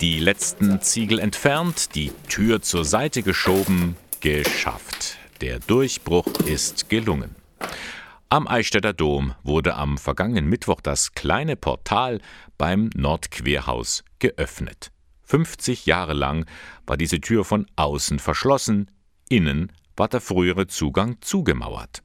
Die letzten Ziegel entfernt, die Tür zur Seite geschoben, geschafft. Der Durchbruch ist gelungen. Am Eichstätter Dom wurde am vergangenen Mittwoch das kleine Portal beim Nordquerhaus geöffnet. 50 Jahre lang war diese Tür von außen verschlossen, innen war der frühere Zugang zugemauert.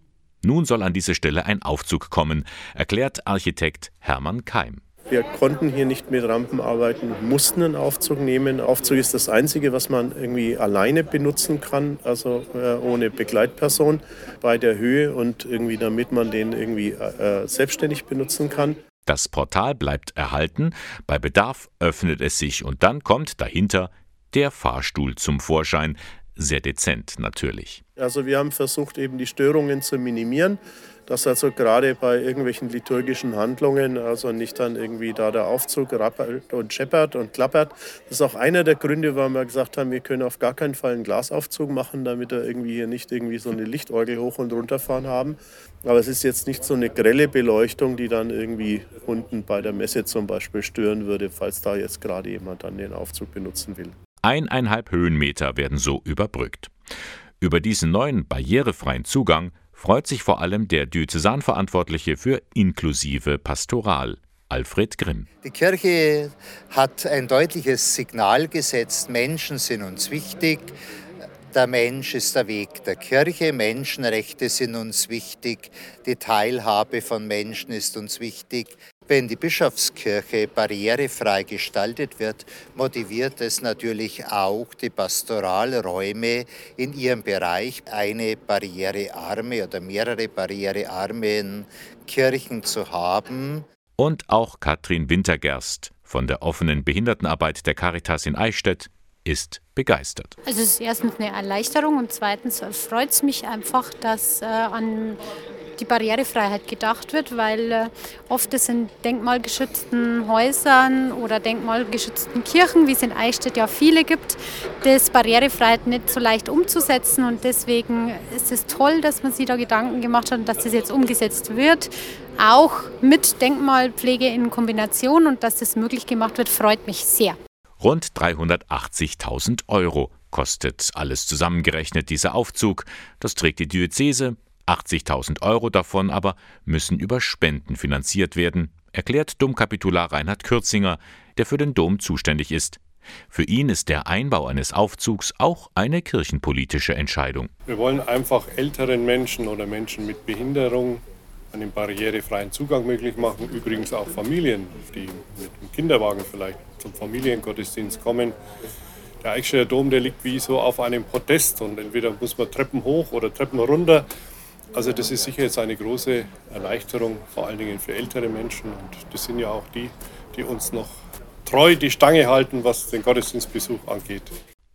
Nun soll an diese Stelle ein Aufzug kommen, erklärt Architekt Hermann Keim. Wir konnten hier nicht mit Rampen arbeiten, mussten einen Aufzug nehmen. Aufzug ist das Einzige, was man irgendwie alleine benutzen kann, also äh, ohne Begleitperson bei der Höhe und irgendwie damit man den irgendwie äh, selbstständig benutzen kann. Das Portal bleibt erhalten, bei Bedarf öffnet es sich und dann kommt dahinter der Fahrstuhl zum Vorschein, sehr dezent natürlich. Also wir haben versucht, eben die Störungen zu minimieren, dass also gerade bei irgendwelchen liturgischen Handlungen also nicht dann irgendwie da der Aufzug rappelt und scheppert und klappert. Das ist auch einer der Gründe, warum wir gesagt haben, wir können auf gar keinen Fall einen Glasaufzug machen, damit wir irgendwie hier nicht irgendwie so eine Lichtorgel hoch und runter fahren haben. Aber es ist jetzt nicht so eine grelle Beleuchtung, die dann irgendwie unten bei der Messe zum Beispiel stören würde, falls da jetzt gerade jemand dann den Aufzug benutzen will. Eineinhalb Höhenmeter werden so überbrückt. Über diesen neuen barrierefreien Zugang freut sich vor allem der Diözesanverantwortliche für inklusive Pastoral, Alfred Grimm. Die Kirche hat ein deutliches Signal gesetzt, Menschen sind uns wichtig, der Mensch ist der Weg der Kirche, Menschenrechte sind uns wichtig, die Teilhabe von Menschen ist uns wichtig. Wenn die Bischofskirche barrierefrei gestaltet wird, motiviert es natürlich auch die Pastoralräume in ihrem Bereich, eine barrierearme oder mehrere barrierearme Kirchen zu haben. Und auch Katrin Wintergerst von der offenen Behindertenarbeit der Caritas in Eichstätt ist begeistert. Also es ist erstens eine Erleichterung und zweitens freut es mich einfach, dass äh, an die Barrierefreiheit gedacht wird, weil äh, oft es in denkmalgeschützten Häusern oder denkmalgeschützten Kirchen, wie es in Eichstätt ja viele gibt, das Barrierefreiheit nicht so leicht umzusetzen und deswegen ist es toll, dass man sich da Gedanken gemacht hat und dass das jetzt umgesetzt wird, auch mit Denkmalpflege in Kombination und dass das möglich gemacht wird, freut mich sehr. Rund 380.000 Euro kostet alles zusammengerechnet dieser Aufzug. Das trägt die Diözese 80.000 Euro davon aber müssen über Spenden finanziert werden, erklärt Domkapitular Reinhard Kürzinger, der für den Dom zuständig ist. Für ihn ist der Einbau eines Aufzugs auch eine kirchenpolitische Entscheidung. Wir wollen einfach älteren Menschen oder Menschen mit Behinderung einen barrierefreien Zugang möglich machen. Übrigens auch Familien, die mit dem Kinderwagen vielleicht zum Familiengottesdienst kommen. Der Eichstätter Dom, der liegt wie so auf einem Podest und entweder muss man Treppen hoch oder Treppen runter. Also das ist sicher jetzt eine große Erleichterung, vor allen Dingen für ältere Menschen. Und das sind ja auch die, die uns noch treu die Stange halten, was den Gottesdienstbesuch angeht.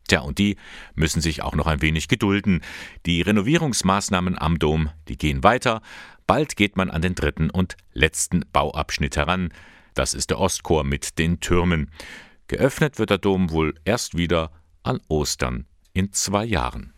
Tja, und die müssen sich auch noch ein wenig gedulden. Die Renovierungsmaßnahmen am Dom, die gehen weiter. Bald geht man an den dritten und letzten Bauabschnitt heran. Das ist der Ostchor mit den Türmen. Geöffnet wird der Dom wohl erst wieder an Ostern in zwei Jahren.